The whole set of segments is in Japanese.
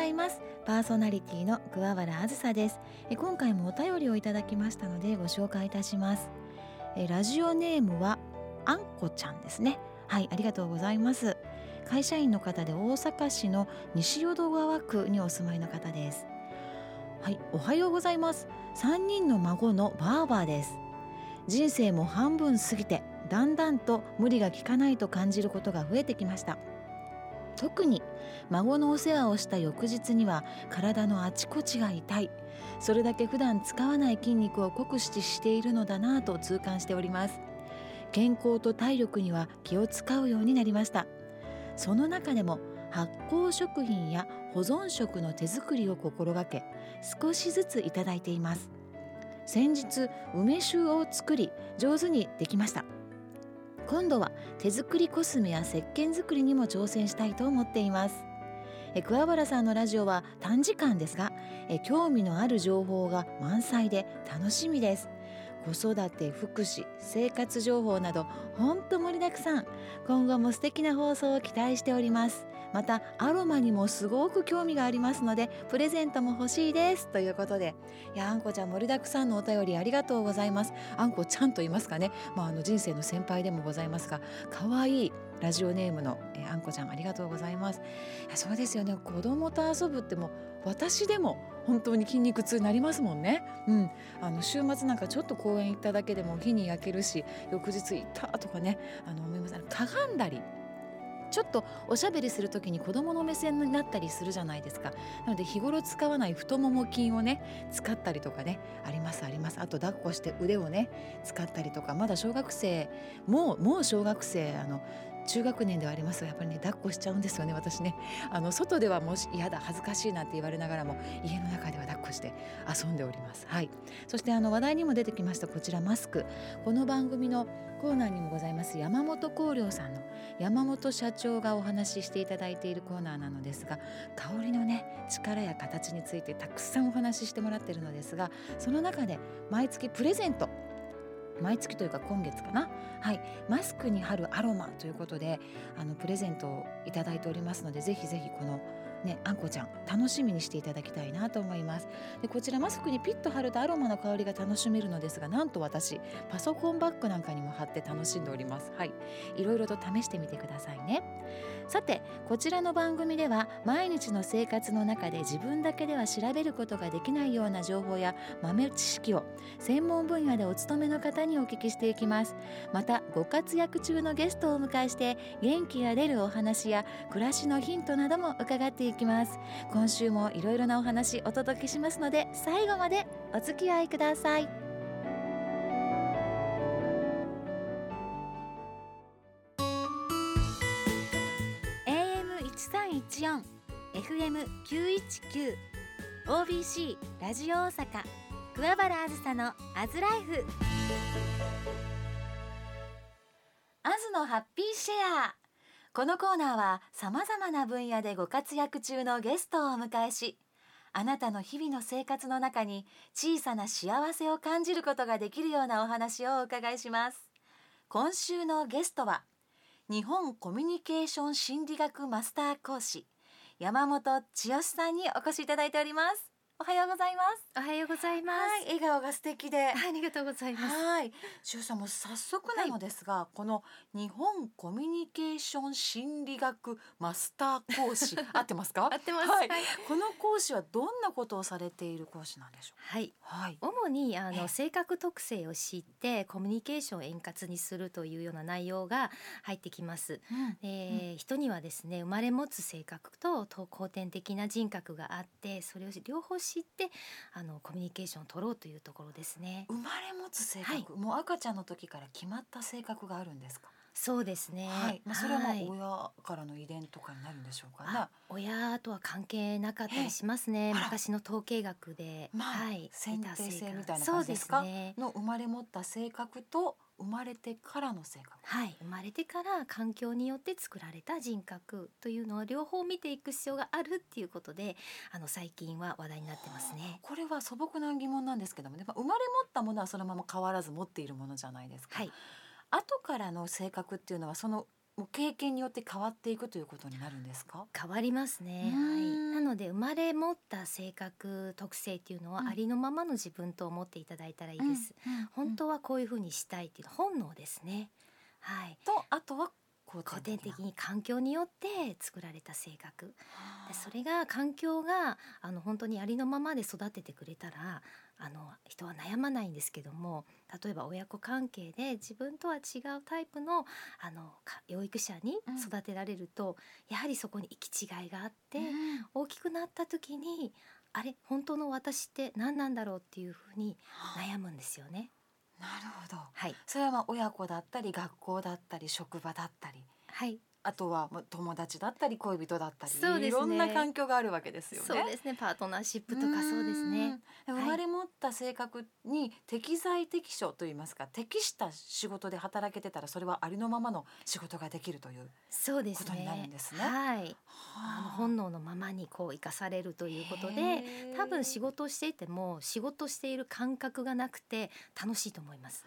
ざいます。パーソナリティの桑原あずさです。え今回もお便りをいただきましたのでご紹介いたします。えラジオネームはあんこちゃんですね。はいありがとうございます。会社員の方で大阪市の西淀川区にお住まいの方です。はいおはようございます。3人の孫のバーバーです。人生も半分過ぎてだんだんと無理がきかないと感じることが増えてきました。特に孫のお世話をした翌日には体のあちこちが痛い。それだけ普段使わない筋肉を酷使しているのだなぁと痛感しております。健康と体力には気を使うようになりました。その中でも発酵食品や保存食の手作りを心がけ少しずついただいています。先日梅酒を作り上手にできました。今度は手作りコスメや石鹸作りにも挑戦したいと思っています。え桑原さんのラジオは短時間ですがえ興味のある情報が満載で楽しみです。子育て福祉生活情報などほんと盛りだくさん。今後も素敵な放送を期待しております。またアロマにもすごく興味がありますのでプレゼントも欲しいです。ということでいやあんこちゃん盛りだくさんのお便りありがとうございます。あんこちゃんと言いますかね。まああの人生の先輩でもございますが可愛いいラジオネームの、えあんこちゃんありがとうございます。そうですよね。子供と遊ぶっても私でも本当に筋肉痛になりますもんね、うん、あの週末なんかちょっと公園行っただけでも火に焼けるし翌日行ったとかね。あの思います。かがんだりちょっとおしゃべりする時に子どもの目線になったりするじゃないですか。なので日頃使わない太もも筋をね使ったりとかねありますあります。あと抱っこして腕をね使ったりとか。まだ小学生もうもう小学生あの中学年ではありますがやっぱりね抱っこしちゃうんですよね私ね。あの外ではもし嫌だ恥ずかしいなんて言われながらも家の中では抱っこして遊んでおります。はい。そしてあの話題にも出てきましたこちらマスク。この番組のコーナーにもございます山本光良さんの山本社長がお話ししていただいているコーナーなのですが香りのね力や形についてたくさんお話ししてもらってるのですがその中で毎月プレゼント。毎月というか今月かなはい。マスクに貼るアロマということであのプレゼントを頂いておりますのでぜひぜひこのね、あんこちゃん楽しみにしていただきたいなと思います。でこちらマスクにピッと貼るとアロマの香りが楽しめるのですがなんと私パソコンバッグなんかにも貼って楽しんでおります。はい。いろいろと試してみてくださいね。さてこちらの番組では毎日の生活の中で自分だけでは調べることができないような情報や豆知識を専門分野でお勤めの方にお聞きしていきます。またご活躍中のゲストをお迎えして元気が出るお話や暮らしのヒントなども伺っていいきます。今週もいろいろなお話お届けしますので最後までお付き合いください。AM1314 FM919 OBC ラジオ大阪桑原あずさのアズライフ。アズのハッピーシェア。このコーナーは様々な分野でご活躍中のゲストをお迎えし、あなたの日々の生活の中に小さな幸せを感じることができるようなお話をお伺いします。今週のゲストは、日本コミュニケーション心理学マスター講師、山本千代さんにお越しいただいております。おはようございます。おはようございます。はい、笑顔が素敵で。ありがとうございます。はい、しゅうさんも早速なのですが、はい、この日本コミュニケーション心理学マスター講師 合ってますか？合ってます、はい。この講師はどんなことをされている講師なんでしょう？はい。はい。主にあの性格特性を知ってコミュニケーションを円滑にするというような内容が入ってきます。うん、えー、うん、人にはですね生まれ持つ性格と後天的な人格があって、それを両方知ってあのコミュニケーションを取ろうというところですね。生まれ持つ性格、はい、もう赤ちゃんの時から決まった性格があるんですか？そうですね。はい。まあ、それはまあ親からの遺伝とかになるんでしょうかね。親とは関係なかったりしますね。昔の統計学で、まあ、はい、先天性みたいな感じですか？ね、の生まれ持った性格と生まれてからの性格。はい。生まれてから環境によって作られた人格というのを両方見ていく必要があるっていうことであの最近は話題になってますね。これは素朴な疑問なんですけどもね生まれ持ったものはそのまま変わらず持っているものじゃないですか、はい、後からの性格っていうのはその生もう経験によって変わっていくということになるんですか？変わりますね。はい。なので生まれ持った性格特性っていうのは、ありのままの自分と思っていただいたらいいです。本当はこういうふうにしたいっていう本能ですね。はい。とあとは古典的に環境によって作られた性格でそれが環境があの本当にありのままで育ててくれたらあの人は悩まないんですけども例えば親子関係で自分とは違うタイプのあの養育者に育てられると、うん、やはりそこに行き違いがあって、うん、大きくなった時にあれ本当の私って何なんだろうっていうふうに悩むんですよね。なるほど。はい。それはまあ親子だったり学校だったり職場だったり。はい。あとは友達だったり恋人だったり、そうですね、いろんな環境があるわけですよね。そうですね。パートナーシップとかそうですね。生まれ持った性格に適材適所と言いますか、適した仕事で働けてたらそれはありのままの仕事ができるというそうですことになるんですね。はい。あの本能のままにこう生かされるということで、多分仕事をしていても仕事している感覚がなくて楽しいと思います。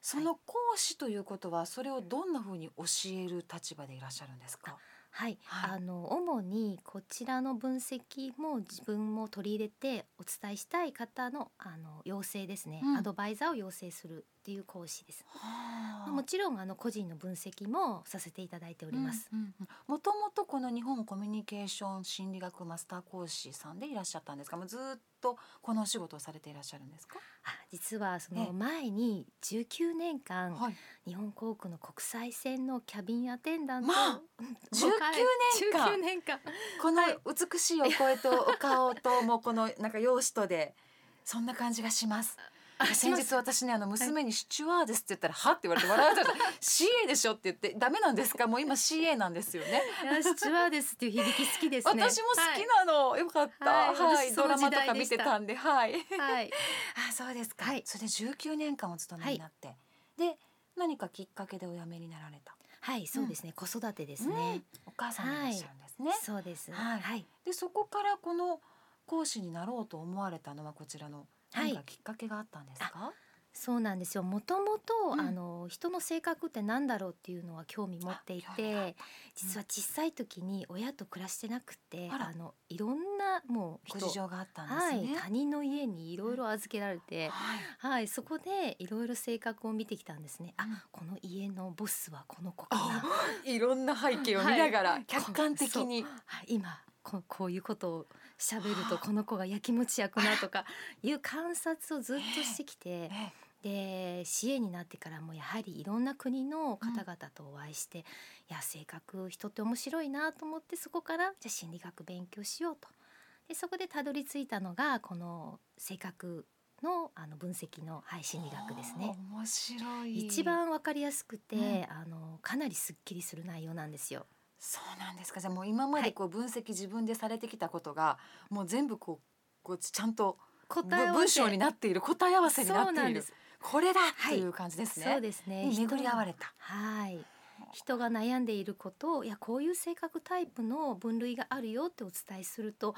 その講師ということはそれをどんなふうに教える立場でいらっしゃるんですか？はい、はい、あの主にこちらの分析も自分も取り入れてお伝えしたい方のあの要請ですね、うん、アドバイザーを要請するっていう講師です。もちろんあの個人の分析もさせていただいております。もともとこの日本コミュニケーション心理学マスター講師さんでいらっしゃったんですか。もうずっとこのお仕事をされていらっしゃるんですか？あ実はその前に19年間、日本航空の国際線のキャビンアテンダント、まあ、19年間 ,19 年間。この美しいお声とお顔ともこのなんか容姿とでそんな感じがします。先日私ねあの娘に「シチュワーです」って言ったら「は?」って言われて笑われた。CA でしょって言って「ダメなんですか？もう今 CA なんですよね」シチュワーですっていう響き好きですね。私も好きなの、はい、よかった。はい、はい、ドラマとか見てたんではい。はい。あそうですか、はい、それで19年間お勤めになって、で何かきっかけでお辞めになられた？はいそうですね、うん、子育てですね、うん、お母さんでいらっしゃるんですね、そうです。はい、はい、でそこからこの講師になろうと思われたのはこちらの何かきっかけがあったんですか、そうなんですよ。もともと、あの人の性格ってなんだろうっていうのは興味持っていて実は小さい時に親と暮らしてなくて、あのいろんなもう事情があったんですね、はい、他人の家にいろいろ預けられて、はい、はい、そこでいろいろ性格を見てきたんですね、うん、あこの家のボスはこの子かな。いろんな背景を見ながら、客観的に、はい、今ここういうことを喋るとこの子がやきもち焼くなとか いう観察をずっとしてきて。で支援になってからもやはりいろんな国の方々とお会いして、うん、いや性格人って面白いなと思ってそこからじゃあ心理学勉強しようとでそこでたどり着いたのがこの性格のあの分析の、はい、心理学ですね。面白い一番わかりやすくて、うん、あのかなりすっきりする内容なんですよ。そうなんですか。じゃあもう今までこう分析自分でされてきたことが、はい、もう全部こうこうちゃんと文章になっている答え合わせになっている。これだっていう感じですね、はい、そうですね。巡り合われた。はい。人が悩んでいることをいやこういう性格タイプの分類があるよってお伝えすると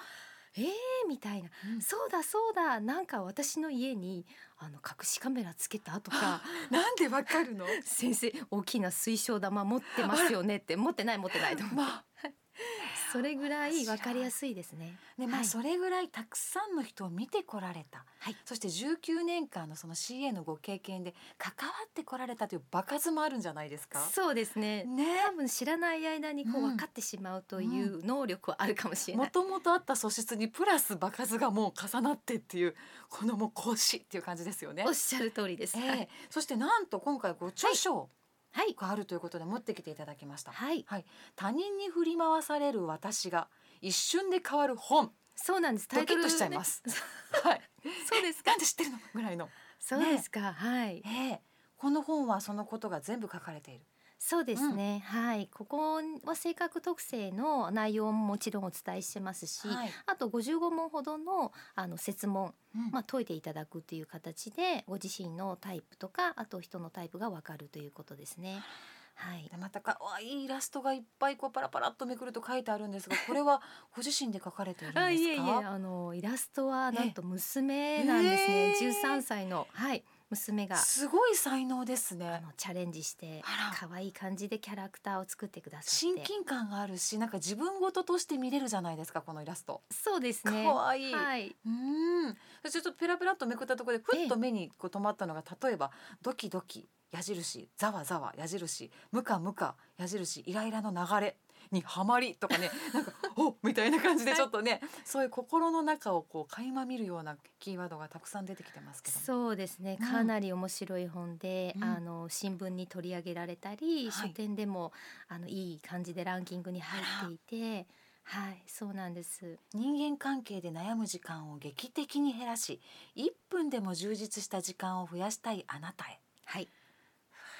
えー、みたいな、うん、そうだそうだ。なんか私の家にあの隠しカメラつけたとか。なんでわかるの先生大きな水晶玉持ってますよねって持ってない持ってないと思って、まあ、それぐらいわかりやすいですね。で、まあ、それぐらいたくさんの人を見てこられた。はい、そして19年間のその CA のご経験で関わってこられたという場数もあるんじゃないですか？そうですね。ね、多分知らない間にこう分かってしまうという能力はあるかもしれない。もともとあった素質にプラス場数がもう重なってっていうこのもう講師っていう感じですよね。おっしゃる通りです。えー、そしてなんと今回ご著書、はいがあるということで持ってきていただきました。はい、はい、他人に振り回される私が一瞬で変わる本。そうなんです。タイトル、ね、しちゃいます。はい。そうですか。なんで知ってるの？ぐらいの。そうですか。ね、はい。えー、この本はそのことが全部書かれている。そうですね、うん、はい。ここは性格特性の内容ももちろんお伝えしてますし、はい、あと55問ほどのあの設問、うん、まあ、解いていただくという形でご自身のタイプとかあと人のタイプがわかるということですね。はい、またかわいいイラストがいっぱいこうパラパラっとめくると書いてあるんですがこれはご自身で描かれているんですか？いえいえあのイラストはなんと娘なんですね、えー、13歳の、はい、娘が。すごい才能ですあねのチャレンジして可愛い感じでキャラクターを作ってくださって。親近感があるしなんか自分事として見れるじゃないですかこのイラスト。そうですね。可愛い。はい、うん。ちょっとペラペラっとめくったところでふっと目にこう止まったのが例えばドキドキ矢印ざわざわ矢印ムカムカ矢印イライラの流れにはまりとかね なんかおみたいな感じでちょっとね、そういう心の中をこう垣間見るようなキーワードがたくさん出てきてますけども。そうですね。うん。かなり面白い本で、うん。あの新聞に取り上げられたり、はい。書店でもあのいい感じでランキングに入っていてはいそうなんです。人間関係で悩む時間を劇的に減らし1分でも充実した時間を増やしたいあなたへ。はい。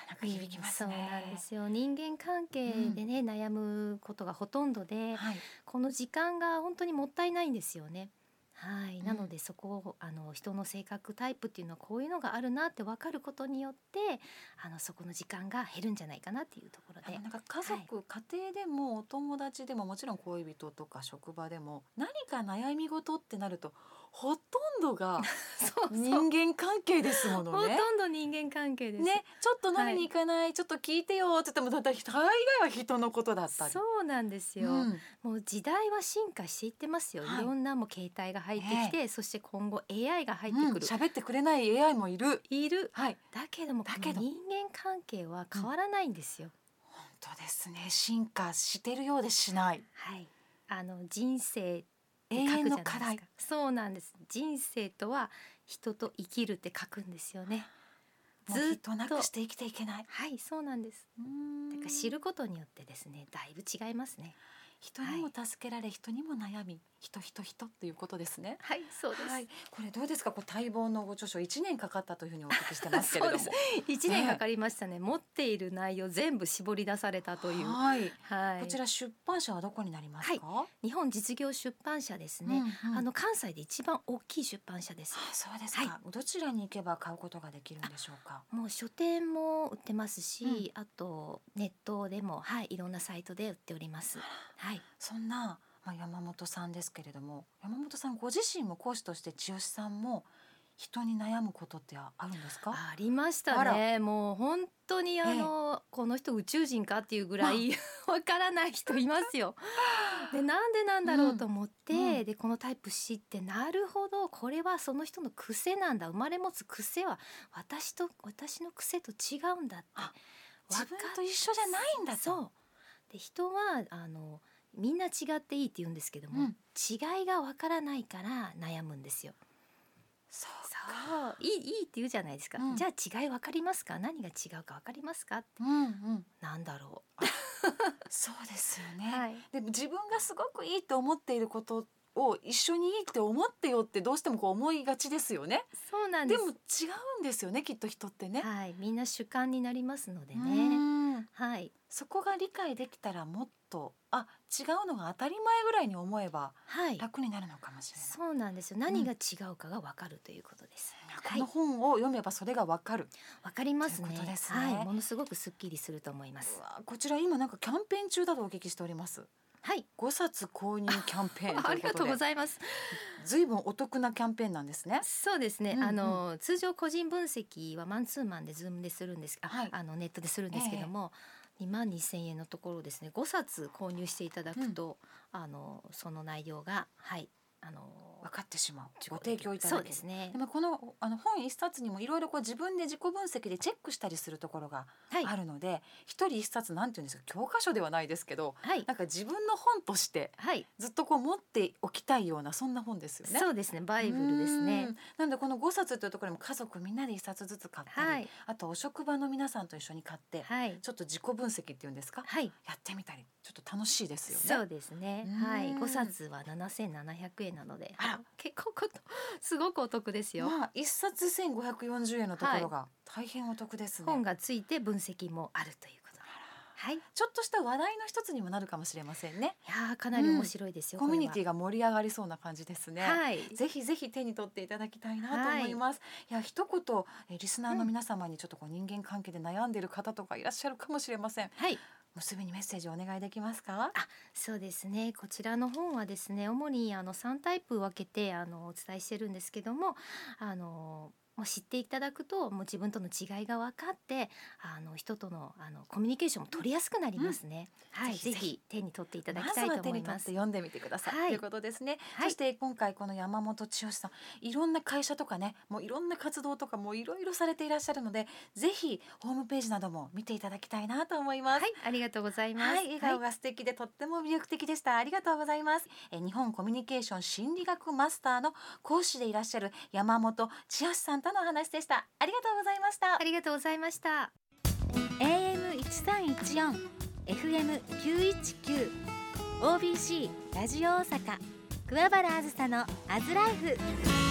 なんか響きますそうね。なんですよ。人間関係でね、悩むことがほとんどではい、この時間が本当にもったいないんですよね。はい、うん。なのでそこをあの人の性格タイプっていうのはこういうのがあるなって分かることによってあのそこの時間が減るんじゃないかなっていうところで。なんか家族、家庭でもお友達でももちろん恋人とか職場でも何か悩み事ってなるとほとんどが 人間関係ですもほのね。とんど人間関係です。ね、ちょっと飲みに行かない、ちょっと聞いてよって言ってもだ大概は人のことだったり。そうなんですよ、うん。もう時代は進化していってますよ、はい。い、ろんなもう携帯が入ってきて、そして今後 AI が入ってうん。くる、喋ってくれない AI もいる。いる。はい、だけどもだけど。人間関係は変わらないんですよ、本当ですね。進化してるようでしない。はい。あの人生永の課題。そうなんです。人生とは人と生きるって書くんですよね。ずっと。人なくして生きていけない。はいそうなんです。だから知ることによってですねだいぶ違いますね人にも助けられ、人にも悩み人人人っていうことですね。はいそうです、はい、これどうですか？こう待望のご著書一年かかったというふうにお聞きしてますけれども。そう一年かかりましたね。持っている内容全部絞り出されたという。はい、はい。こちら出版社はどこになりますか、日本実業出版社ですね、うんうん。あの関西で一番大きい出版社です。あそうですか、はどちらに行けば買うことができるんでしょうか？もう書店も売ってますし、うん。あとネットでもはいいろんなサイトで売っております。はいそんな、まあ、山本さんですけれども山本さんご自身も講師として千代さんも人に悩むことってあるんですか？ありましたあねもう本当にあの、この人宇宙人かっていうぐらい わからない人いますよ。でなんでなんだろうと思って、うん。うんでこのタイプ知ってなるほどこれはその人の癖なんだ。生まれ持つ癖は私と私の癖と違うんだって。自か分と一緒じゃないんだと。そう。で人はあのみんな違っていいって言うんですけども、うん。違いがわからないから悩むんですよ。そういいいいって言うじゃないですか、うん。じゃあ違いわかりますか？何が違うかわかりますかうんうん。なんだろ そうですよう、ね、はい。でも自分がすごくいいと思っていることを一緒にいいって思ってよってどうしてもこう思いがちですよね。そうなんです。でも違うんですよねきっと人ってね。はい。みんな主観になりますのでうはい。そこが理解できたらもっとあ違うのが当たり前ぐらいに思えばはい。楽になるのかもしれない。そうなんですよ。何が違うかがわかるということです、はい。この本を読めばそれがわかる。わかりますね。ね。はい。ものすごくすっきりすると思います。こちら今なんかキャンペーン中だとお聞きしております。はい。5冊購入キャンペーンと ありがとうございます。ずいぶんお得なキャンペーンなんですね。そうですね、うんうん。あの通常個人分析はマンツーマンでズームでするんですあ、はい。あのネットでするんですけども、2万2千円のところをですね。5冊購入していただくと、あのその内容がはいあの分かってしまう。ご提供いただける。そうですね。でもこのあの本一冊にもいろいろ自分で自己分析でチェックしたりするところがはい。あるので、一人一冊なんていうんですか教科書ではないですけどはい。なんか自分の本としてはい。ずっとこう持っておきたいようなそんな本ですよね。そうですね。バイブルですね。うん。なのでこの5冊というところにも家族みんなで一冊ずつ買ったり、はい。あとお職場の皆さんと一緒に買って、はい。ちょっと自己分析っていうんですか、はい。やってみたりちょっと楽しいですよね。そうですね。うん。はい5冊は7700円なのであら。結構ことすごくお得ですよ、まあ一冊1540円のところが大変お得ですね。本がついて分析もあるということで。はい。いちょっとした話題の一つにもなるかもしれませんね。やーかなり面白いですよ、コミュニティィが盛り上がりそうな感じですね。はい。ぜひぜひ手に取っていただきたいなと思います。い、や一言えリスナーの皆様にちょっとこう人間関係で悩んでいる方とかいらっしゃるかもしれません。はい娘にメッセージをお願いできますか？あ。そうですねこちらの本はですね主にあの3タイプ分けてあのお伝えしてるんですけどもあのもう知っていただくともう自分との違いが分かってあの人とのあのコミュニケーションも取りやすくなりますね。うん、はい、ぜひ手に取っていただきたいと思います。読んでみてください、はい、ということですね。はい、そして今回この山本千代さんいろんな会社とかねもういろんな活動とかもいろいろされていらっしゃるのでぜひホームページなども見ていただきたいなと思います。はい、ありがとうございます。はい、笑顔が素敵でとっても魅力的でした。ありがとうございます。え日本コミュニケーション心理学マスターの講師でいらっしゃる山本千代さんとの話でした。ありがとうございました。ありがとうございました。AM 一三一四 FM 九一九 OBC ラジオ大阪桑原あずさのアズライフ